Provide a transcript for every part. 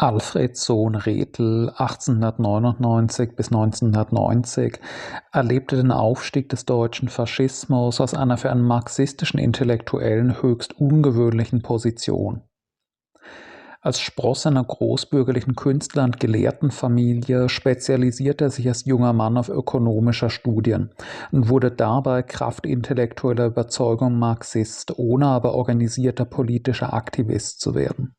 Alfred Sohn Rethel (1899 bis 1990) erlebte den Aufstieg des deutschen Faschismus aus einer für einen marxistischen Intellektuellen höchst ungewöhnlichen Position. Als Spross einer großbürgerlichen Künstler- und Gelehrtenfamilie spezialisierte er sich als junger Mann auf ökonomischer Studien und wurde dabei Kraft intellektueller Überzeugung Marxist, ohne aber organisierter politischer Aktivist zu werden.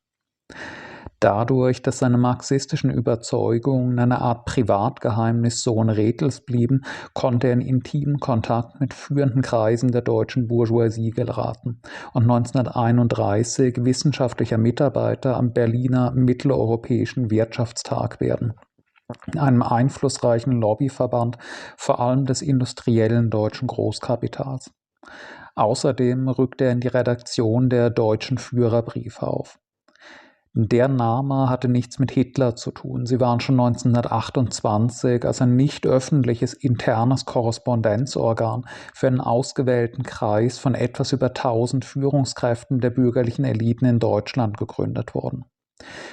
Dadurch, dass seine marxistischen Überzeugungen eine Art Privatgeheimnis Sohn Rethels blieben, konnte er in intimen Kontakt mit führenden Kreisen der deutschen Bourgeoisie geraten und 1931 wissenschaftlicher Mitarbeiter am Berliner Mitteleuropäischen Wirtschaftstag werden, einem einflussreichen Lobbyverband vor allem des industriellen deutschen Großkapitals. Außerdem rückte er in die Redaktion der Deutschen Führerbriefe auf. Der Name hatte nichts mit Hitler zu tun. Sie waren schon 1928 als ein nicht öffentliches internes Korrespondenzorgan für einen ausgewählten Kreis von etwas über 1000 Führungskräften der bürgerlichen Eliten in Deutschland gegründet worden.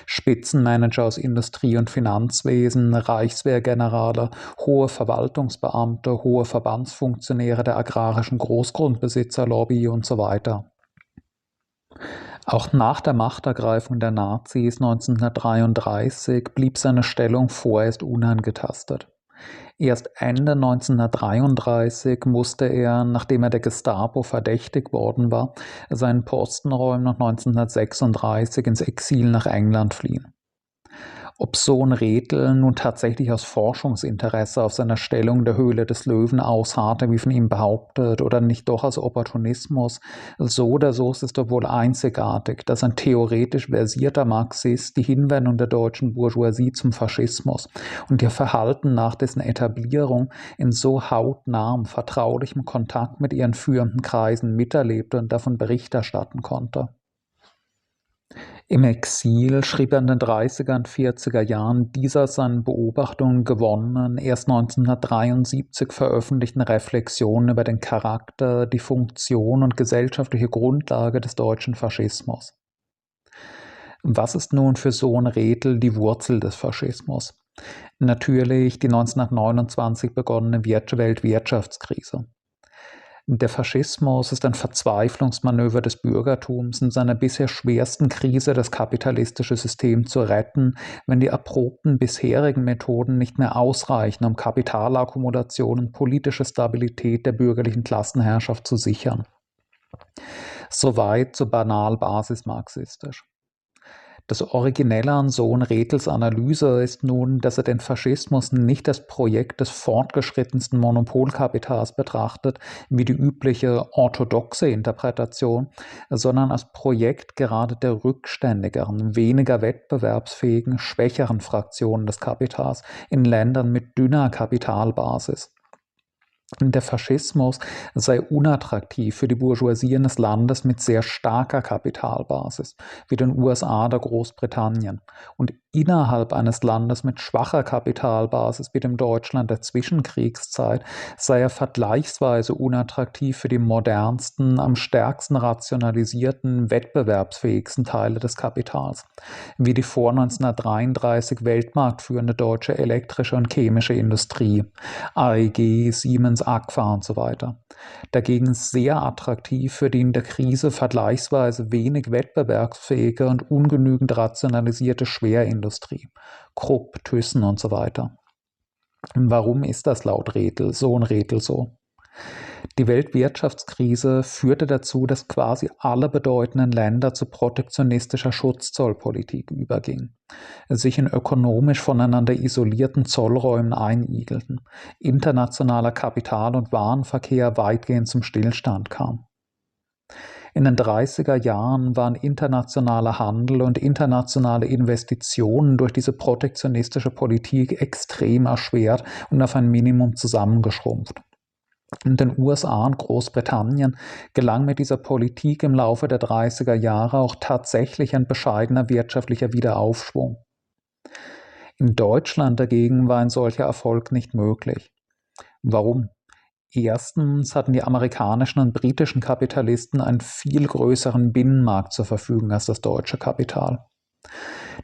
Spitzenmanager aus Industrie- und Finanzwesen, Reichswehrgenerale, hohe Verwaltungsbeamte, hohe Verbandsfunktionäre der agrarischen Großgrundbesitzerlobby und so weiter. Auch nach der Machtergreifung der Nazis 1933 blieb seine Stellung vorerst unangetastet. Erst Ende 1933 musste er, nachdem er der Gestapo verdächtigt worden war, seinen Posten räumen und 1936 ins Exil nach England fliehen. Ob Sohn Rethel nun tatsächlich aus Forschungsinteresse auf seiner Stellung der Höhle des Löwen ausharrte, wie von ihm behauptet, oder nicht doch aus Opportunismus, so oder so ist es doch wohl einzigartig, dass ein theoretisch versierter Marxist die Hinwendung der deutschen Bourgeoisie zum Faschismus und ihr Verhalten nach dessen Etablierung in so hautnahem, vertraulichem Kontakt mit ihren führenden Kreisen miterlebte und davon Bericht erstatten konnte. Im Exil schrieb er in den 30er und 40er Jahren diese aus seinen Beobachtungen gewonnenen, erst 1973 veröffentlichten Reflexionen über den Charakter, die Funktion und gesellschaftliche Grundlage des deutschen Faschismus. Was ist nun für Sohn Rethel die Wurzel des Faschismus? Natürlich die 1929 begonnene Weltwirtschaftskrise. Der Faschismus ist ein Verzweiflungsmanöver des Bürgertums, in seiner bisher schwersten Krise das kapitalistische System zu retten, wenn die erprobten bisherigen Methoden nicht mehr ausreichen, um Kapitalakkumulation und politische Stabilität der bürgerlichen Klassenherrschaft zu sichern. Soweit so banal basismarxistisch. Das Originelle an Sohn Rethels Analyse ist nun, dass er den Faschismus nicht als Projekt des fortgeschrittensten Monopolkapitals betrachtet, wie die übliche orthodoxe Interpretation, sondern als Projekt gerade der rückständigeren, weniger wettbewerbsfähigen, schwächeren Fraktionen des Kapitals in Ländern mit dünner Kapitalbasis. Der Faschismus sei unattraktiv für die Bourgeoisie eines Landes mit sehr starker Kapitalbasis, wie den USA oder Großbritannien, und innerhalb eines Landes mit schwacher Kapitalbasis wie dem Deutschland der Zwischenkriegszeit sei er vergleichsweise unattraktiv für die modernsten, am stärksten rationalisierten, wettbewerbsfähigsten Teile des Kapitals, wie die vor 1933 weltmarktführende deutsche elektrische und chemische Industrie, AEG, Siemens, Agfa und so weiter. Dagegen sehr attraktiv für die in der Krise vergleichsweise wenig wettbewerbsfähige und ungenügend rationalisierte Schwerindustrie, Krupp, Thyssen und so weiter. Warum ist das laut Rethel, Sohn Rethel so? Die Weltwirtschaftskrise führte dazu, dass quasi alle bedeutenden Länder zu protektionistischer Schutzzollpolitik übergingen, sich in ökonomisch voneinander isolierten Zollräumen einigelten, internationaler Kapital- und Warenverkehr weitgehend zum Stillstand kam. In den 30er Jahren waren internationaler Handel und internationale Investitionen durch diese protektionistische Politik extrem erschwert und auf ein Minimum zusammengeschrumpft. In den USA und Großbritannien gelang mit dieser Politik im Laufe der 30er Jahre auch tatsächlich ein bescheidener wirtschaftlicher Wiederaufschwung. In Deutschland dagegen war ein solcher Erfolg nicht möglich. Warum? Erstens hatten die amerikanischen und britischen Kapitalisten einen viel größeren Binnenmarkt zur Verfügung als das deutsche Kapital.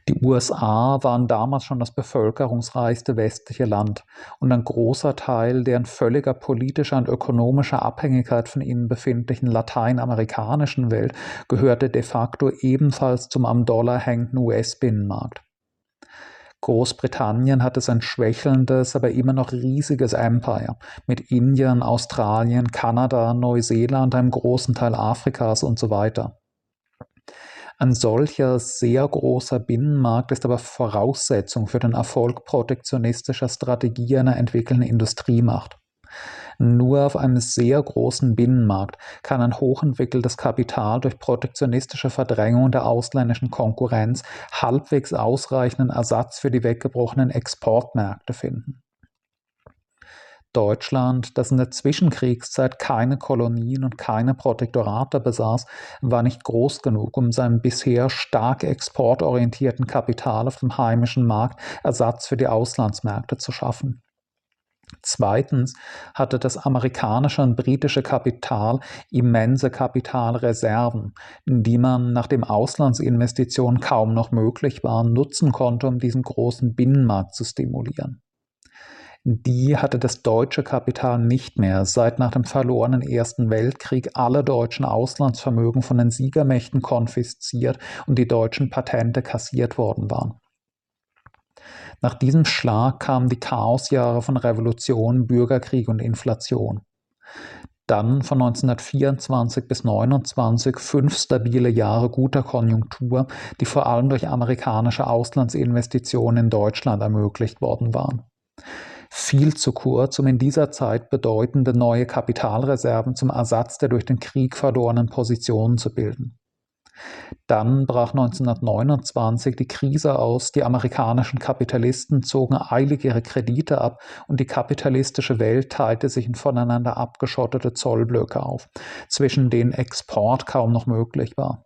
Die USA waren damals schon das bevölkerungsreichste westliche Land und ein großer Teil der in völliger politischer und ökonomischer Abhängigkeit von ihnen befindlichen lateinamerikanischen Welt gehörte de facto ebenfalls zum am Dollar hängenden US-Binnenmarkt. Großbritannien hatte sein schwächelndes, aber immer noch riesiges Empire mit Indien, Australien, Kanada, Neuseeland, einem großen Teil Afrikas und so weiter. Ein solcher sehr großer Binnenmarkt ist aber Voraussetzung für den Erfolg protektionistischer Strategie einer entwickelnden Industriemacht. Nur auf einem sehr großen Binnenmarkt kann ein hochentwickeltes Kapital durch protektionistische Verdrängung der ausländischen Konkurrenz halbwegs ausreichenden Ersatz für die weggebrochenen Exportmärkte finden. Deutschland, das in der Zwischenkriegszeit keine Kolonien und keine Protektorate besaß, war nicht groß genug, um seinem bisher stark exportorientierten Kapital auf dem heimischen Markt Ersatz für die Auslandsmärkte zu schaffen. Zweitens hatte das amerikanische und britische Kapital immense Kapitalreserven, die man, nachdem Auslandsinvestitionen kaum noch möglich waren, nutzen konnte, um diesen großen Binnenmarkt zu stimulieren die hatte das deutsche Kapital nicht mehr, seit nach dem verlorenen Ersten Weltkrieg alle deutschen Auslandsvermögen von den Siegermächten konfisziert und die deutschen Patente kassiert worden waren. Nach diesem Schlag kamen die Chaosjahre von Revolution, Bürgerkrieg und Inflation. Dann von 1924 bis 1929 fünf stabile Jahre guter Konjunktur, die vor allem durch amerikanische Auslandsinvestitionen in Deutschland ermöglicht worden waren viel zu kurz, um in dieser Zeit bedeutende neue Kapitalreserven zum Ersatz der durch den Krieg verlorenen Positionen zu bilden. Dann brach 1929 die Krise aus, die amerikanischen Kapitalisten zogen eilig ihre Kredite ab und die kapitalistische Welt teilte sich in voneinander abgeschottete Zollblöcke auf, zwischen denen Export kaum noch möglich war.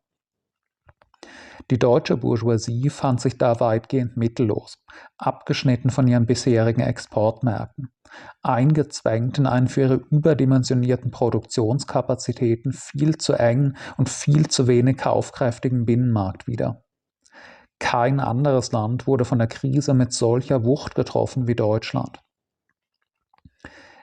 Die deutsche Bourgeoisie fand sich da weitgehend mittellos, abgeschnitten von ihren bisherigen Exportmärkten, eingezwängt in einen für ihre überdimensionierten Produktionskapazitäten viel zu engen und viel zu wenig kaufkräftigen Binnenmarkt wieder. Kein anderes Land wurde von der Krise mit solcher Wucht getroffen wie Deutschland.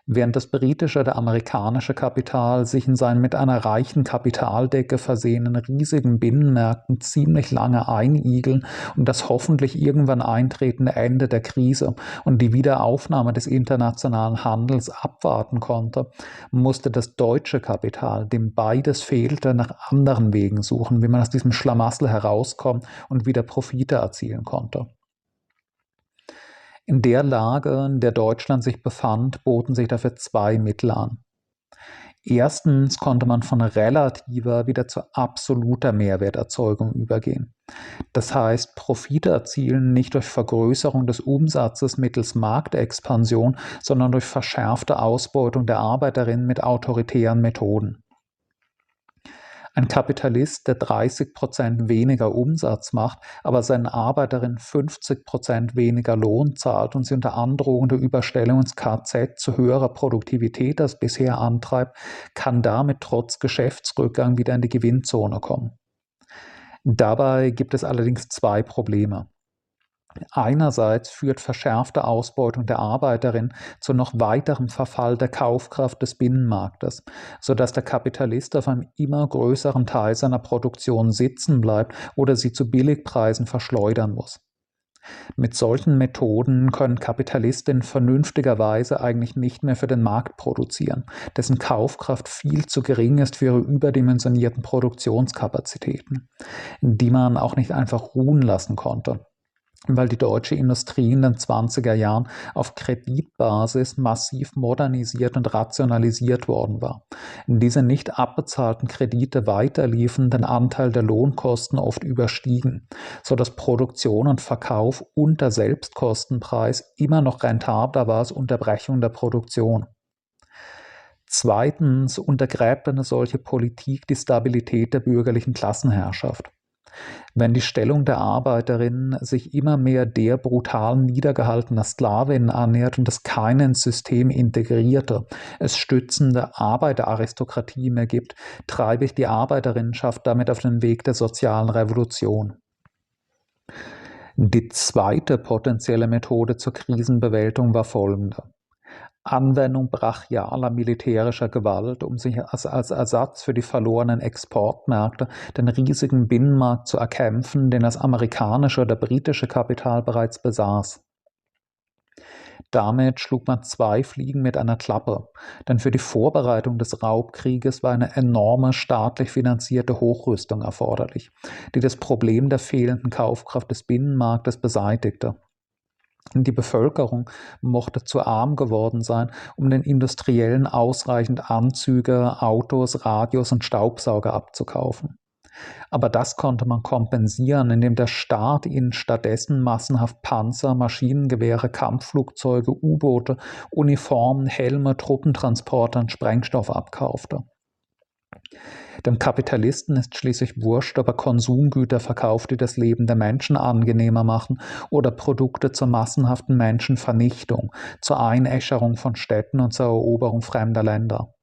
Während das britische oder amerikanische Kapital sich in seinen mit einer reichen Kapitaldecke versehenen riesigen Binnenmärkten ziemlich lange einigeln und das hoffentlich irgendwann eintretende Ende der Krise und die Wiederaufnahme des internationalen Handels abwarten konnte, musste das deutsche Kapital, dem beides fehlte, nach anderen Wegen suchen, wie man aus diesem Schlamassel herauskommt und wieder Profite erzielen konnte. In der Lage, in der Deutschland sich befand, boten sich dafür zwei Mittel an. Erstens konnte man von relativer wieder zu absoluter Mehrwerterzeugung übergehen. Das heißt, Profite erzielen nicht durch Vergrößerung des Umsatzes mittels Marktexpansion, sondern durch verschärfte Ausbeutung der Arbeiterinnen mit autoritären Methoden. Ein Kapitalist, der 30 Prozent weniger Umsatz macht, aber seinen Arbeiterinnen 50 Prozent weniger Lohn zahlt und sie unter Androhung der Überstellung ins KZ zu höherer Produktivität als bisher antreibt, kann damit trotz Geschäftsrückgang wieder in die Gewinnzone kommen. Dabei gibt es allerdings zwei Probleme. Einerseits führt verschärfte Ausbeutung der Arbeiterin zu noch weiterem Verfall der Kaufkraft des Binnenmarktes, sodass der Kapitalist auf einem immer größeren Teil seiner Produktion sitzen bleibt oder sie zu Billigpreisen verschleudern muss. Mit solchen Methoden können Kapitalistinnen vernünftigerweise eigentlich nicht mehr für den Markt produzieren, dessen Kaufkraft viel zu gering ist für ihre überdimensionierten Produktionskapazitäten, die man auch nicht einfach ruhen lassen konnte weil die deutsche Industrie in den 20er Jahren auf Kreditbasis massiv modernisiert und rationalisiert worden war. Diese nicht abbezahlten Kredite weiterliefen, den Anteil der Lohnkosten oft überstiegen, so dass Produktion und Verkauf unter Selbstkostenpreis immer noch rentabler war als Unterbrechung der Produktion. Zweitens untergräbt eine solche Politik die Stabilität der bürgerlichen Klassenherrschaft. Wenn die Stellung der Arbeiterin sich immer mehr der brutal niedergehaltener Sklavin annähert und es keine ins System integrierte, es stützende Arbeiteraristokratie mehr gibt, treibe ich die Arbeiterinnenschaft damit auf den Weg der sozialen Revolution. Die zweite potenzielle Methode zur Krisenbewältigung war folgende. Anwendung brachialer militärischer Gewalt, um sich als, als, Ersatz für die verlorenen Exportmärkte den riesigen Binnenmarkt zu erkämpfen, den das amerikanische oder britische Kapital bereits besaß. Damit schlug man zwei Fliegen mit einer Klappe, denn für die Vorbereitung des Raubkrieges war eine enorme staatlich finanzierte Hochrüstung erforderlich, die das Problem der fehlenden Kaufkraft des Binnenmarktes beseitigte. Die Bevölkerung mochte zu arm geworden sein, um den Industriellen ausreichend Anzüge, Autos, Radios und Staubsauger abzukaufen. Aber das konnte man kompensieren, indem der Staat ihnen stattdessen massenhaft Panzer, Maschinengewehre, Kampfflugzeuge, U-Boote, Uniformen, Helme, Truppentransporter und Sprengstoff abkaufte. Dem Kapitalisten ist schließlich wurscht, ob er Konsumgüter verkauft, die das Leben der Menschen angenehmer machen, oder Produkte zur massenhaften Menschenvernichtung, zur Einäscherung von Städten und zur Eroberung fremder Länder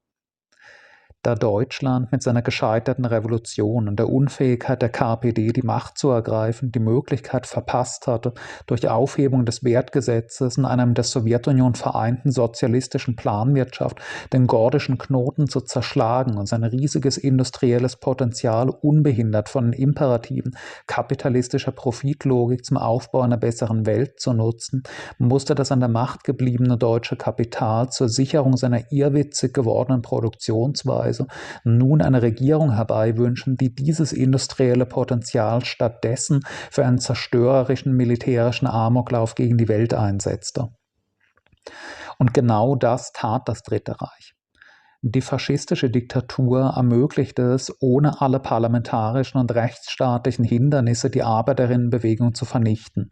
da Deutschland mit seiner gescheiterten Revolution und der Unfähigkeit der KPD die Macht zu ergreifen die Möglichkeit verpasst hatte, durch Aufhebung des Wertgesetzes in einem der Sowjetunion vereinten sozialistischen Planwirtschaft den gordischen Knoten zu zerschlagen und sein riesiges industrielles Potenzial unbehindert von den Imperativen kapitalistischer Profitlogik zum Aufbau einer besseren Welt zu nutzen, musste das an der Macht gebliebene deutsche Kapital zur Sicherung seiner irrwitzig gewordenen Produktionsweise Weise nun eine Regierung herbeiwünschen, die dieses industrielle Potenzial stattdessen für einen zerstörerischen militärischen Amoklauf gegen die Welt einsetzte. Und genau das tat das Dritte Reich. Die faschistische Diktatur ermöglichte es, ohne alle parlamentarischen und rechtsstaatlichen Hindernisse die Arbeiterinnenbewegung zu vernichten,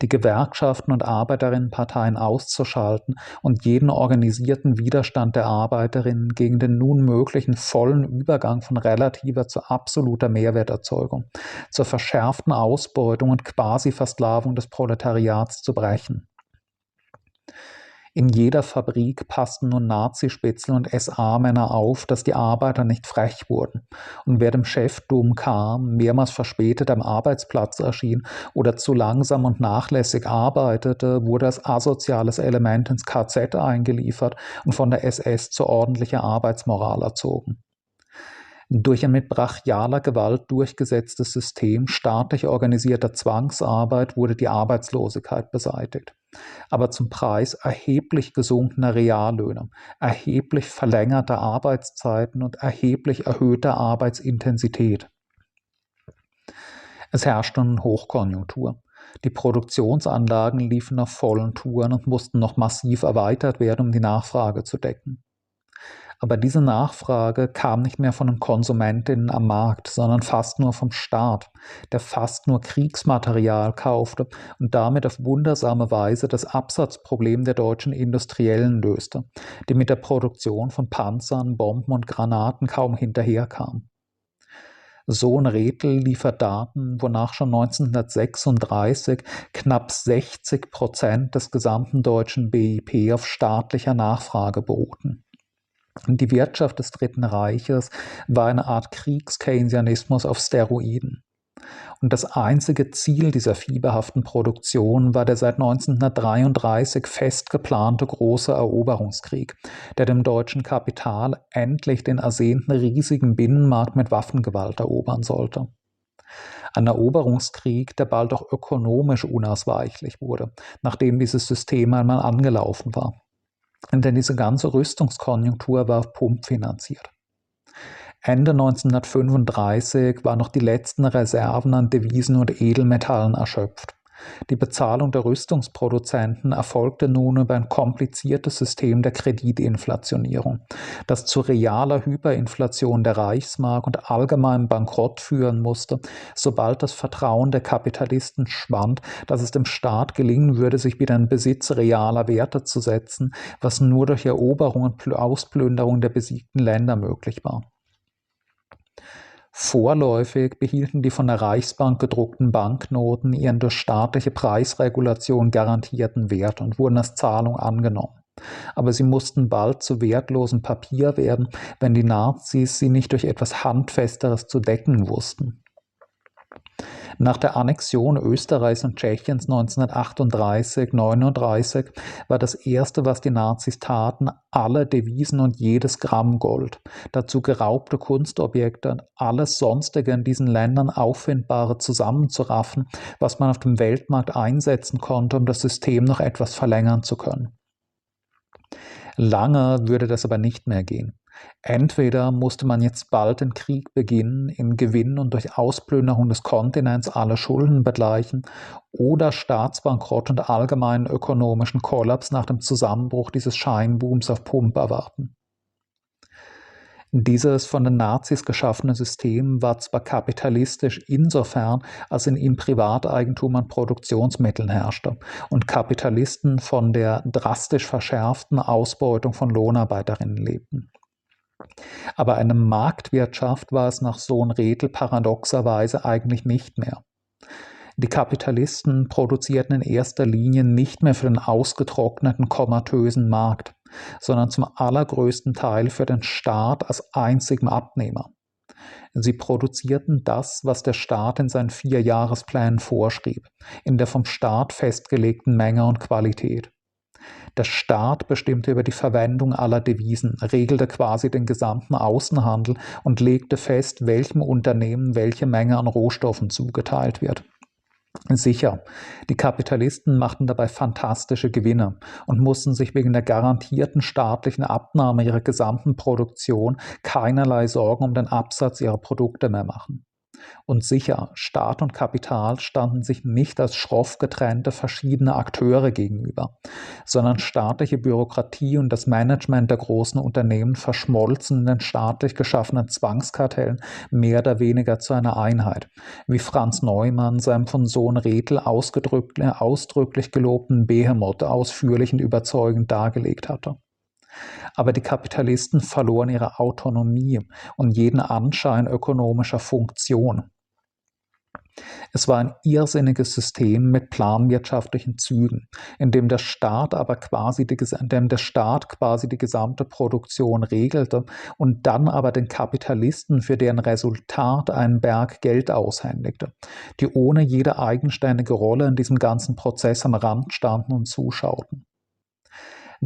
die Gewerkschaften und Arbeiterinnenparteien auszuschalten und jeden organisierten Widerstand der Arbeiterinnen gegen den nun möglichen vollen Übergang von relativer zu absoluter Mehrwerterzeugung, zur verschärften Ausbeutung und Quasi-Versklavung des Proletariats zu brechen. In jeder Fabrik passten nun Nazispitzel und SA-Männer auf, dass die Arbeiter nicht frech wurden. Und wer dem Chef dumm kam, mehrmals verspätet am Arbeitsplatz erschien oder zu langsam und nachlässig arbeitete, wurde als asoziales Element ins KZ eingeliefert und von der SS zur ordentlicher Arbeitsmoral erzogen. Durch ein mit brachialer Gewalt durchgesetztes System staatlich organisierter Zwangsarbeit wurde die Arbeitslosigkeit beseitigt aber zum Preis erheblich gesunkener Reallöhne, erheblich verlängerter Arbeitszeiten und erheblich erhöhter Arbeitsintensität. Es herrschte nun Hochkonjunktur. Die Produktionsanlagen liefen auf vollen Touren und mussten noch massiv erweitert werden, um die Nachfrage zu decken. Aber diese Nachfrage kam nicht mehr von den Konsumentinnen am Markt, sondern fast nur vom Staat, der fast nur Kriegsmaterial kaufte und damit auf wundersame Weise das Absatzproblem der deutschen Industriellen löste, die mit der Produktion von Panzern, Bomben und Granaten kaum hinterherkam. Sohn Rethel liefert Daten, wonach schon 1936 knapp 60 Prozent des gesamten deutschen BIP auf staatlicher Nachfrage beruhten. Die Wirtschaft des Dritten Reiches war eine Art Kriegskeynesianismus auf Steroiden. Und das einzige Ziel dieser fieberhaften Produktion war der seit 1933 fest geplante große Eroberungskrieg, der dem deutschen Kapital endlich den ersehnten riesigen Binnenmarkt mit Waffengewalt erobern sollte. Ein Eroberungskrieg, der bald auch ökonomisch unausweichlich wurde, nachdem dieses System einmal angelaufen war denn diese ganze Rüstungskonjunktur war pumpfinanziert. Ende 1935 waren noch die letzten Reserven an Devisen und Edelmetallen erschöpft. Die Bezahlung der Rüstungsproduzenten erfolgte nun über ein kompliziertes System der Kreditinflationierung, das zu realer Hyperinflation der Reichsmark und allgemeinem Bankrott führen musste, sobald das Vertrauen der Kapitalisten schwand, dass es dem Staat gelingen würde, sich wieder in Besitz realer Werte zu setzen, was nur durch Eroberung und Ausplünderung der besiegten Länder möglich war. Vorläufig behielten die von der Reichsbank gedruckten Banknoten ihren durch staatliche Preisregulation garantierten Wert und wurden als Zahlung angenommen. Aber sie mussten bald zu wertlosem Papier werden, wenn die Nazis sie nicht durch etwas Handfesteres zu decken wussten. Nach der Annexion Österreichs und Tschechiens 1938-39 war das erste, was die Nazis taten, alle Devisen und jedes Gramm Gold, dazu geraubte Kunstobjekte und alles sonstige in diesen Ländern auffindbare zusammenzuraffen, was man auf dem Weltmarkt einsetzen konnte, um das System noch etwas verlängern zu können. Lange würde das aber nicht mehr gehen. Entweder musste man jetzt bald den Krieg beginnen, in Gewinn und durch Ausplünderung des Kontinents alle Schulden begleichen, oder Staatsbankrott und allgemeinen ökonomischen Kollaps nach dem Zusammenbruch dieses Scheinbooms auf Pump erwarten. Dieses von den Nazis geschaffene System war zwar kapitalistisch insofern, als in ihm Privateigentum an Produktionsmitteln herrschte und Kapitalisten von der drastisch verschärften Ausbeutung von Lohnarbeiterinnen lebten. Aber eine Marktwirtschaft war es nach Sohn Redl paradoxerweise eigentlich nicht mehr. Die Kapitalisten produzierten in erster Linie nicht mehr für den ausgetrockneten, komatösen Markt sondern zum allergrößten Teil für den Staat als einzigem Abnehmer. Sie produzierten das, was der Staat in seinen Vierjahresplänen vorschrieb, in der vom Staat festgelegten Menge und Qualität. Der Staat bestimmte über die Verwendung aller Devisen, regelte quasi den gesamten Außenhandel und legte fest, welchem Unternehmen welche Menge an Rohstoffen zugeteilt wird. Sicher, die Kapitalisten machten dabei fantastische Gewinne und mussten sich wegen der garantierten staatlichen Abnahme ihrer gesamten Produktion keinerlei Sorgen um den Absatz ihrer Produkte mehr machen. Und sicher, Staat und Kapital standen sich nicht als schroff getrennte verschiedene Akteure gegenüber, sondern staatliche Bürokratie und das Management der großen Unternehmen verschmolzen in den staatlich geschaffenen Zwangskartellen mehr oder weniger zu einer Einheit, wie Franz Neumann seinem von Sohn Redl ausdrücklich gelobten Behemoth ausführlich und überzeugend dargelegt hatte. Aber die Kapitalisten verloren ihre Autonomie und jeden Anschein ökonomischer Funktion. Es war ein irrsinniges System mit planwirtschaftlichen Zügen, in dem der Staat aber quasi die, in dem der Staat quasi die gesamte Produktion regelte und dann aber den Kapitalisten für deren Resultat einen Berg Geld aushändigte, die ohne jede eigenständige Rolle in diesem ganzen Prozess am Rand standen und zuschauten.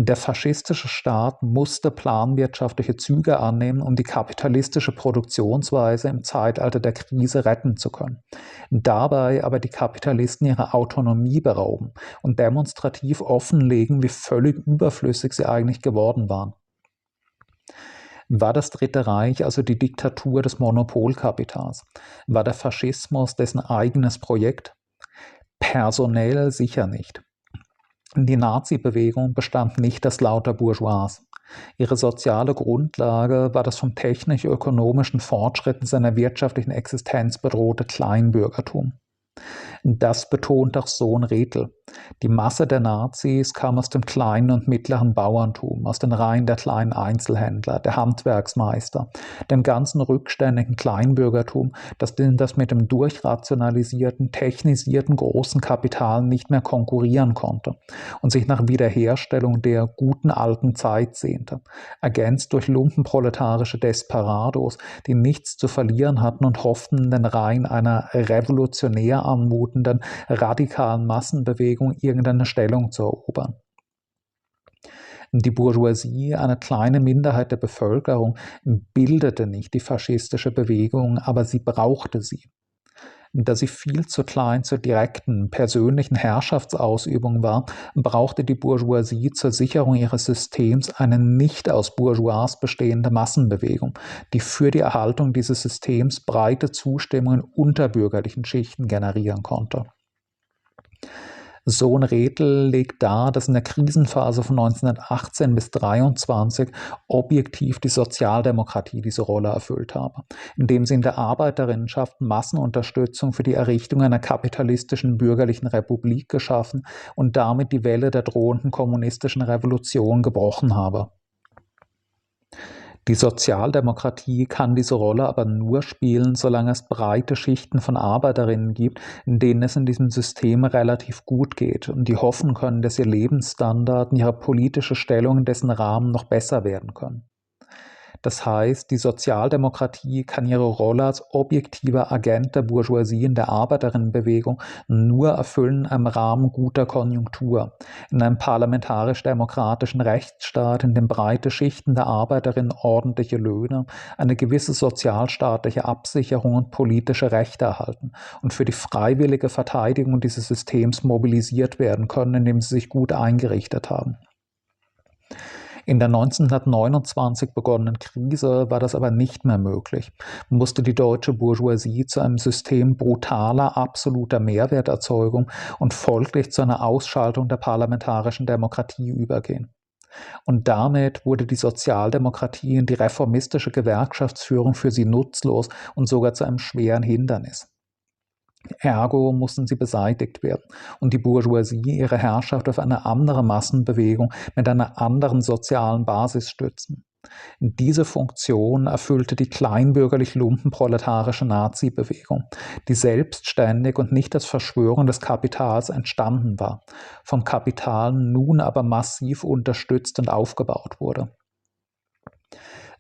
Der faschistische Staat musste planwirtschaftliche Züge annehmen, um die kapitalistische Produktionsweise im Zeitalter der Krise retten zu können. Dabei aber die Kapitalisten ihre Autonomie berauben und demonstrativ offenlegen, wie völlig überflüssig sie eigentlich geworden waren. War das Dritte Reich also die Diktatur des Monopolkapitals? War der Faschismus dessen eigenes Projekt? Personell sicher nicht. Die Nazi-Bewegung bestand nicht aus lauter Bourgeois. Ihre soziale Grundlage war das vom technisch-ökonomischen Fortschritten seiner wirtschaftlichen Existenz bedrohte Kleinbürgertum. Das betont auch Sohn Rethel. Die Masse der Nazis kam aus dem kleinen und mittleren Bauerntum, aus den Reihen der kleinen Einzelhändler, der Handwerksmeister, dem ganzen rückständigen Kleinbürgertum, das, das mit dem durchrationalisierten, technisierten großen Kapital nicht mehr konkurrieren konnte und sich nach Wiederherstellung der guten alten Zeit sehnte, ergänzt durch lumpenproletarische Desperados, die nichts zu verlieren hatten und hofften, in den Reihen einer revolutionär anmutenden, radikalen Massenbewegung irgendeine Stellung zu erobern. Die Bourgeoisie, eine kleine Minderheit der Bevölkerung, bildete nicht die faschistische Bewegung, aber sie brauchte sie da sie viel zu klein zur direkten persönlichen Herrschaftsausübung war, brauchte die Bourgeoisie zur Sicherung ihres Systems eine nicht aus Bourgeois bestehende Massenbewegung, die für die Erhaltung dieses Systems breite Zustimmung in unterbürgerlichen Schichten generieren konnte. Sohn Redl legt dar, dass in der Krisenphase von 1918 bis 1923 objektiv die Sozialdemokratie diese Rolle erfüllt habe, indem sie in der Arbeiterinnenschaft Massenunterstützung für die Errichtung einer kapitalistischen bürgerlichen Republik geschaffen und damit die Welle der drohenden kommunistischen Revolution gebrochen habe. Die Sozialdemokratie kann diese Rolle aber nur spielen, solange es breite Schichten von Arbeiterinnen gibt, in denen es in diesem System relativ gut geht und die hoffen können, dass ihr Lebensstandard und ihre politische Stellung in dessen Rahmen noch besser werden können. Das heißt, die Sozialdemokratie kann ihre Rolle als objektiver Agent der Bourgeoisie in der Arbeiterinnenbewegung nur erfüllen im Rahmen guter Konjunktur. In einem parlamentarisch-demokratischen Rechtsstaat, in dem breite Schichten der Arbeiterinnen ordentliche Löhne, eine gewisse sozialstaatliche Absicherung und politische Rechte erhalten und für die freiwillige Verteidigung dieses Systems mobilisiert werden können, indem sie sich gut eingerichtet haben. In der 1929 begonnenen Krise war das aber nicht mehr möglich, musste die deutsche Bourgeoisie zu einem System brutaler, absoluter Mehrwerterzeugung und folglich zu einer Ausschaltung der parlamentarischen Demokratie übergehen. Und damit wurde die Sozialdemokratie und die reformistische Gewerkschaftsführung für sie nutzlos und sogar zu einem schweren Hindernis. Ergo mussten sie beseitigt werden und die Bourgeoisie ihre Herrschaft auf eine andere Massenbewegung mit einer anderen sozialen Basis stützen. Diese Funktion erfüllte die kleinbürgerlich-lumpenproletarische Nazi-Bewegung, die selbstständig und nicht als Verschwörung des Kapitals entstanden war, vom Kapital nun aber massiv unterstützt und aufgebaut wurde.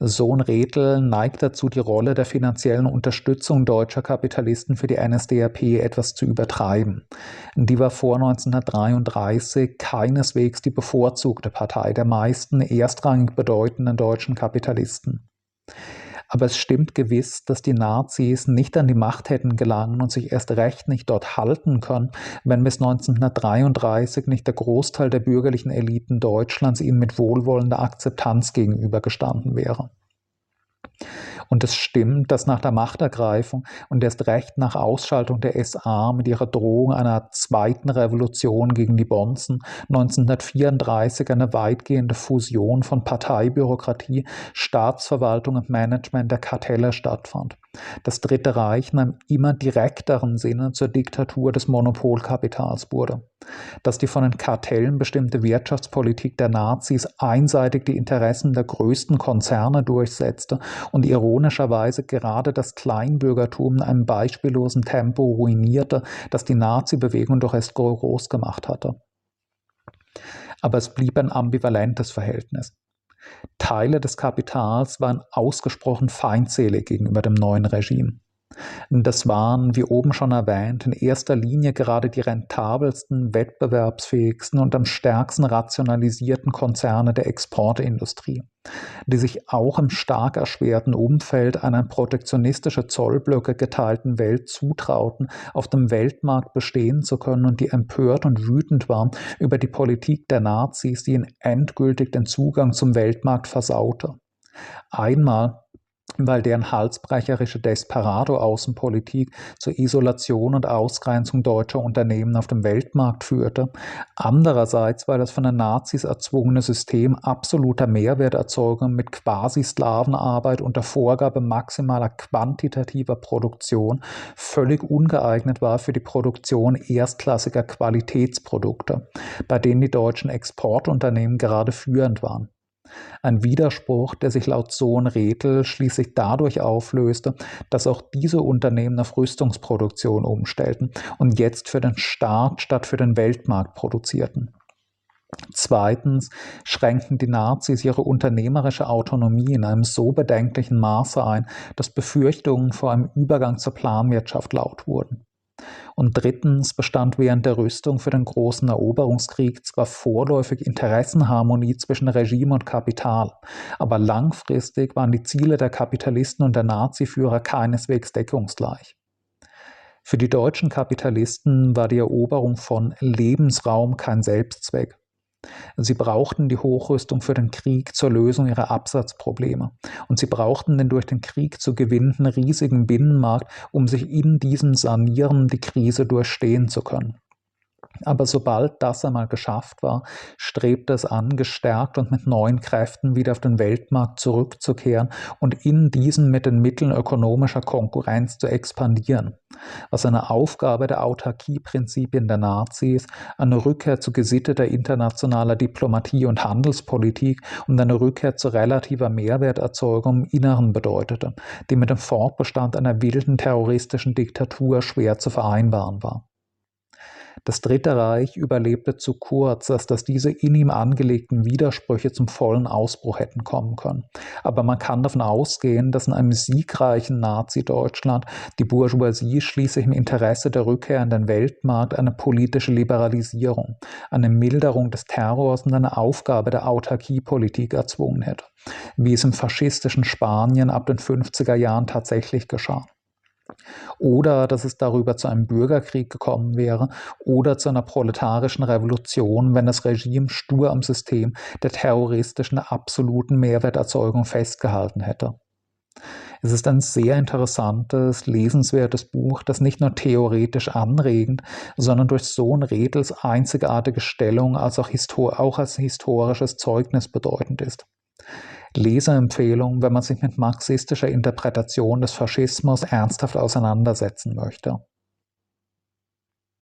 Sohn Rethel neigt dazu, die Rolle der finanziellen Unterstützung deutscher Kapitalisten für die NSDAP etwas zu übertreiben. Die war vor 1933 keineswegs die bevorzugte Partei der meisten erstrangig bedeutenden deutschen Kapitalisten. Aber es stimmt gewiss, dass die Nazis nicht an die Macht hätten gelangen und sich erst recht nicht dort halten können, wenn bis 1933 nicht der Großteil der bürgerlichen Eliten Deutschlands ihnen mit wohlwollender Akzeptanz gegenübergestanden wäre. Und es stimmt, dass nach der Machtergreifung und erst recht nach Ausschaltung der SA mit ihrer Drohung einer zweiten Revolution gegen die Bonzen 1934 eine weitgehende Fusion von Parteibürokratie, Staatsverwaltung und Management der Kartelle stattfand. Das Dritte Reich in einem immer direkteren Sinne zur Diktatur des Monopolkapitals wurde. Dass die von den Kartellen bestimmte Wirtschaftspolitik der Nazis einseitig die Interessen der größten Konzerne durchsetzte und ironischerweise gerade das Kleinbürgertum in einem beispiellosen Tempo ruinierte, das die Nazi-Bewegung doch erst groß gemacht hatte. Aber es blieb ein ambivalentes Verhältnis. Teile des Kapitals waren ausgesprochen feindselig gegenüber dem neuen Regime. Das waren, wie oben schon erwähnt, in erster Linie gerade die rentabelsten, wettbewerbsfähigsten und am stärksten rationalisierten Konzerne der Exportindustrie, die sich auch im stark erschwerten Umfeld einer protektionistische Zollblöcke geteilten Welt zutrauten, auf dem Weltmarkt bestehen zu können und die empört und wütend waren über die Politik der Nazis, die ihnen endgültig den Zugang zum Weltmarkt versaute. Einmal weil deren halsbrecherische Desperado-Außenpolitik zur Isolation und Ausgrenzung deutscher Unternehmen auf dem Weltmarkt führte, andererseits weil das von den Nazis erzwungene System absoluter Mehrwerterzeugung mit Quasi-Sklavenarbeit unter Vorgabe maximaler quantitativer Produktion völlig ungeeignet war für die Produktion erstklassiger Qualitätsprodukte, bei denen die deutschen Exportunternehmen gerade führend waren. Ein Widerspruch, der sich laut Sohn Rethel schließlich dadurch auflöste, dass auch diese Unternehmen auf Rüstungsproduktion umstellten und jetzt für den Staat statt für den Weltmarkt produzierten. Zweitens schränkten die Nazis ihre unternehmerische Autonomie in einem so bedenklichen Maße ein, dass Befürchtungen vor einem Übergang zur Planwirtschaft laut wurden. Und drittens bestand während der Rüstung für den großen Eroberungskrieg zwar vorläufig Interessenharmonie zwischen Regime und Kapital, aber langfristig waren die Ziele der Kapitalisten und der Naziführer keineswegs deckungsgleich. Für die deutschen Kapitalisten war die Eroberung von Lebensraum kein Selbstzweck. Sie brauchten die Hochrüstung für den Krieg zur Lösung ihrer Absatzprobleme. Und sie brauchten den durch den Krieg zu gewinnenden riesigen Binnenmarkt, um sich in diesem Sanieren die Krise durchstehen zu können. Aber sobald das einmal geschafft war, strebte es an, gestärkt und mit neuen Kräften wieder auf den Weltmarkt zurückzukehren und in diesem mit den Mitteln ökonomischer Konkurrenz zu expandieren, was eine Aufgabe der Autarkieprinzipien der Nazis, eine Rückkehr zu gesitteter internationaler Diplomatie und Handelspolitik und eine Rückkehr zu relativer Mehrwerterzeugung im Inneren bedeutete, die mit dem Fortbestand einer wilden terroristischen Diktatur schwer zu vereinbaren war. Das Dritte Reich überlebte zu kurz, als dass diese in ihm angelegten Widersprüche zum vollen Ausbruch hätten kommen können. Aber man kann davon ausgehen, dass in einem siegreichen Nazi-Deutschland die Bourgeoisie schließlich im Interesse der Rückkehr in den Weltmarkt eine politische Liberalisierung, eine Milderung des Terrors und eine Aufgabe der Autarkiepolitik erzwungen hätte, wie es im faschistischen Spanien ab den 50er Jahren tatsächlich geschah oder dass es darüber zu einem Bürgerkrieg gekommen wäre oder zu einer proletarischen Revolution, wenn das Regime stur am System der terroristischen absoluten Mehrwerterzeugung festgehalten hätte. Es ist ein sehr interessantes, lesenswertes Buch, das nicht nur theoretisch anregend, sondern durch Sohn Redels einzigartige Stellung als auch, auch als historisches Zeugnis bedeutend ist. Leserempfehlung, wenn man sich mit marxistischer Interpretation des Faschismus ernsthaft auseinandersetzen möchte.